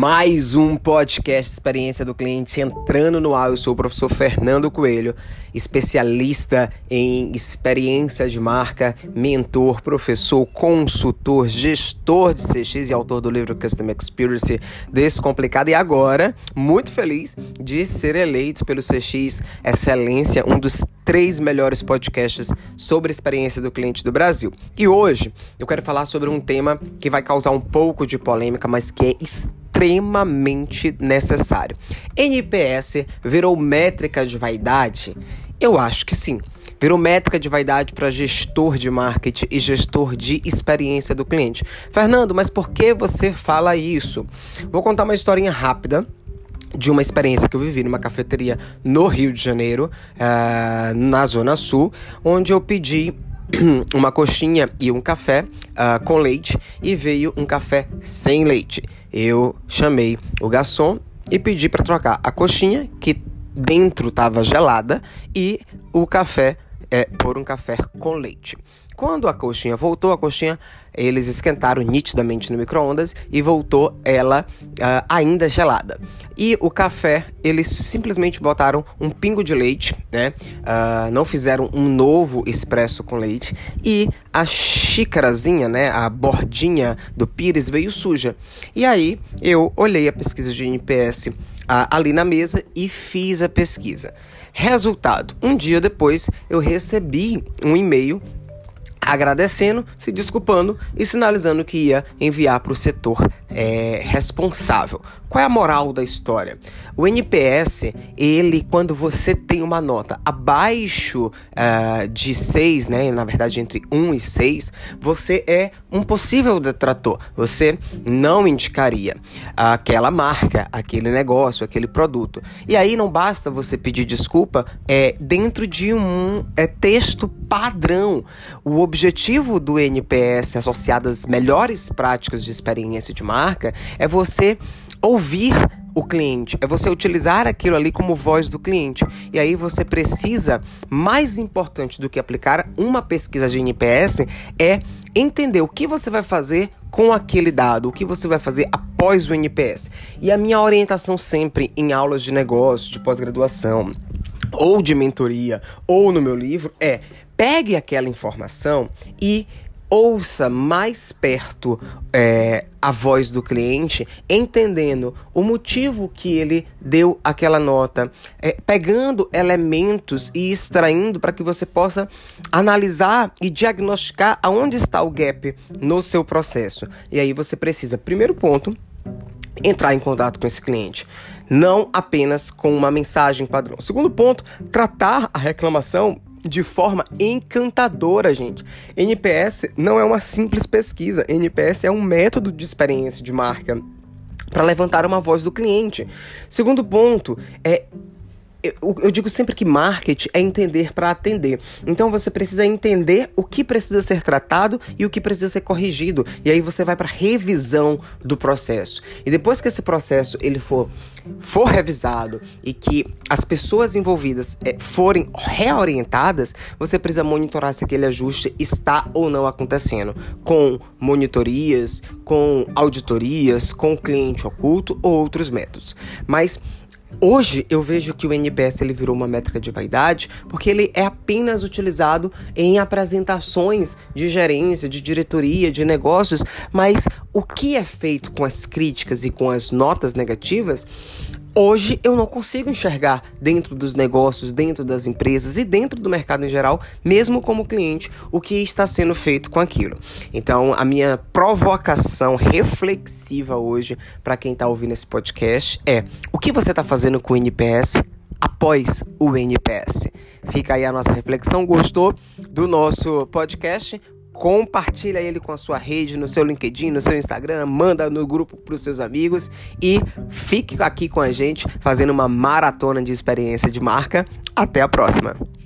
Mais um podcast Experiência do Cliente entrando no ar. Eu sou o professor Fernando Coelho, especialista em experiência de marca, mentor, professor, consultor, gestor de CX e autor do livro Custom Experience Descomplicado. E agora, muito feliz de ser eleito pelo CX Excelência, um dos três melhores podcasts sobre experiência do cliente do Brasil. E hoje eu quero falar sobre um tema que vai causar um pouco de polêmica, mas que é necessário. NPS virou métrica de vaidade? Eu acho que sim. Virou métrica de vaidade para gestor de marketing e gestor de experiência do cliente. Fernando, mas por que você fala isso? Vou contar uma historinha rápida de uma experiência que eu vivi numa cafeteria no Rio de Janeiro, uh, na Zona Sul, onde eu pedi uma coxinha e um café uh, com leite e veio um café sem leite. Eu chamei o garçom e pedi para trocar a coxinha que dentro estava gelada e o café é, por um café com leite. Quando a coxinha voltou, a coxinha eles esquentaram nitidamente no micro-ondas e voltou ela uh, ainda gelada. E o café, eles simplesmente botaram um pingo de leite, né? Uh, não fizeram um novo expresso com leite. E a xícarazinha, né? A bordinha do pires veio suja. E aí eu olhei a pesquisa de NPS uh, ali na mesa e fiz a pesquisa. Resultado: um dia depois eu recebi um e-mail agradecendo, se desculpando e sinalizando que ia enviar para o setor é, responsável. Qual é a moral da história? O NPS, ele, quando você tem uma nota abaixo uh, de 6, né, na verdade entre 1 e 6, você é um possível detrator. Você não indicaria aquela marca, aquele negócio, aquele produto. E aí não basta você pedir desculpa é, dentro de um é, texto padrão. O objetivo do NPS associado às melhores práticas de experiência de marca é você ouvir o cliente, é você utilizar aquilo ali como voz do cliente. E aí você precisa, mais importante do que aplicar uma pesquisa de NPS, é entender o que você vai fazer com aquele dado, o que você vai fazer após o NPS. E a minha orientação sempre em aulas de negócio, de pós-graduação, ou de mentoria, ou no meu livro é pegue aquela informação e ouça mais perto é, a voz do cliente, entendendo o motivo que ele deu aquela nota, é, pegando elementos e extraindo para que você possa analisar e diagnosticar aonde está o gap no seu processo. E aí você precisa, primeiro ponto, entrar em contato com esse cliente, não apenas com uma mensagem padrão. Segundo ponto, tratar a reclamação de forma encantadora, gente. NPS não é uma simples pesquisa, NPS é um método de experiência de marca para levantar uma voz do cliente. Segundo ponto é eu, eu, digo sempre que marketing é entender para atender. Então você precisa entender o que precisa ser tratado e o que precisa ser corrigido. E aí você vai para revisão do processo. E depois que esse processo ele for for revisado e que as pessoas envolvidas é, forem reorientadas, você precisa monitorar se aquele ajuste está ou não acontecendo, com monitorias, com auditorias, com cliente oculto ou outros métodos. Mas Hoje eu vejo que o NPS ele virou uma métrica de vaidade porque ele é apenas utilizado em apresentações de gerência, de diretoria, de negócios, mas o que é feito com as críticas e com as notas negativas Hoje eu não consigo enxergar dentro dos negócios, dentro das empresas e dentro do mercado em geral, mesmo como cliente, o que está sendo feito com aquilo. Então, a minha provocação reflexiva hoje para quem está ouvindo esse podcast é: o que você está fazendo com o NPS após o NPS? Fica aí a nossa reflexão. Gostou do nosso podcast? Compartilha ele com a sua rede, no seu LinkedIn, no seu Instagram, manda no grupo para os seus amigos e fique aqui com a gente fazendo uma maratona de experiência de marca. Até a próxima!